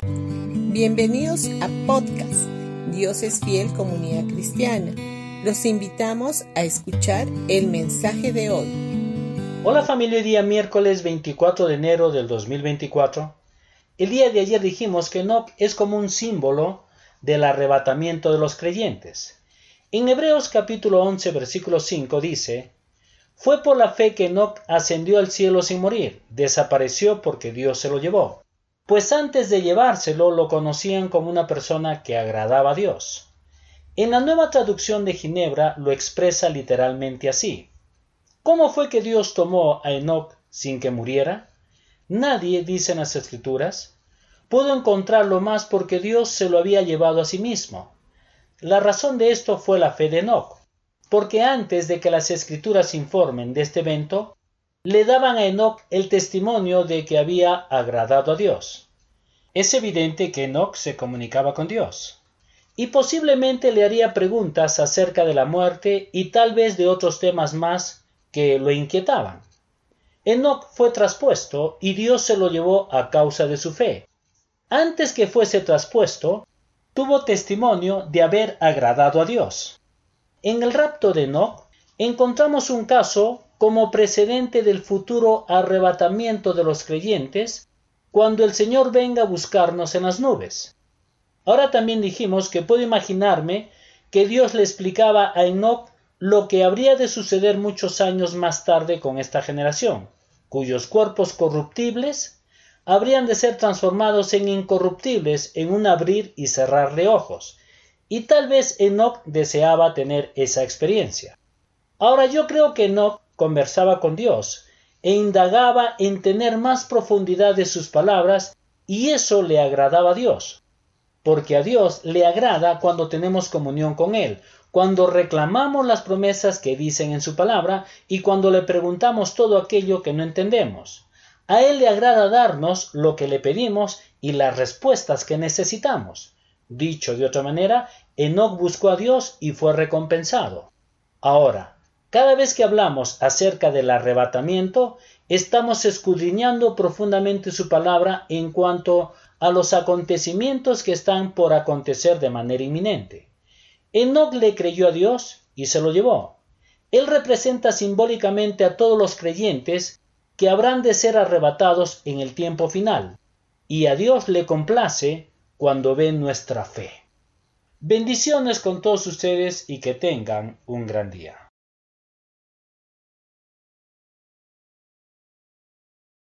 Bienvenidos a podcast Dios es fiel comunidad cristiana. Los invitamos a escuchar el mensaje de hoy. Hola familia, día miércoles 24 de enero del 2024. El día de ayer dijimos que Enoch es como un símbolo del arrebatamiento de los creyentes. En Hebreos capítulo 11 versículo 5 dice, Fue por la fe que Enoch ascendió al cielo sin morir, desapareció porque Dios se lo llevó pues antes de llevárselo lo conocían como una persona que agradaba a Dios. En la nueva traducción de Ginebra lo expresa literalmente así. ¿Cómo fue que Dios tomó a Enoch sin que muriera? Nadie, dicen las escrituras, pudo encontrarlo más porque Dios se lo había llevado a sí mismo. La razón de esto fue la fe de Enoch, porque antes de que las escrituras informen de este evento, le daban a Enoch el testimonio de que había agradado a Dios. Es evidente que Enoch se comunicaba con Dios, y posiblemente le haría preguntas acerca de la muerte y tal vez de otros temas más que lo inquietaban. Enoch fue traspuesto y Dios se lo llevó a causa de su fe. Antes que fuese traspuesto, tuvo testimonio de haber agradado a Dios. En el rapto de Enoch encontramos un caso como precedente del futuro arrebatamiento de los creyentes cuando el Señor venga a buscarnos en las nubes. Ahora también dijimos que puedo imaginarme que Dios le explicaba a Enoch lo que habría de suceder muchos años más tarde con esta generación, cuyos cuerpos corruptibles habrían de ser transformados en incorruptibles en un abrir y cerrar de ojos, y tal vez Enoch deseaba tener esa experiencia. Ahora yo creo que Enoch conversaba con Dios e indagaba en tener más profundidad de sus palabras y eso le agradaba a Dios. Porque a Dios le agrada cuando tenemos comunión con Él, cuando reclamamos las promesas que dicen en su palabra y cuando le preguntamos todo aquello que no entendemos. A Él le agrada darnos lo que le pedimos y las respuestas que necesitamos. Dicho de otra manera, Enoch buscó a Dios y fue recompensado. Ahora, cada vez que hablamos acerca del arrebatamiento, estamos escudriñando profundamente su palabra en cuanto a los acontecimientos que están por acontecer de manera inminente. Enoch le creyó a Dios y se lo llevó. Él representa simbólicamente a todos los creyentes que habrán de ser arrebatados en el tiempo final, y a Dios le complace cuando ve nuestra fe. Bendiciones con todos ustedes y que tengan un gran día.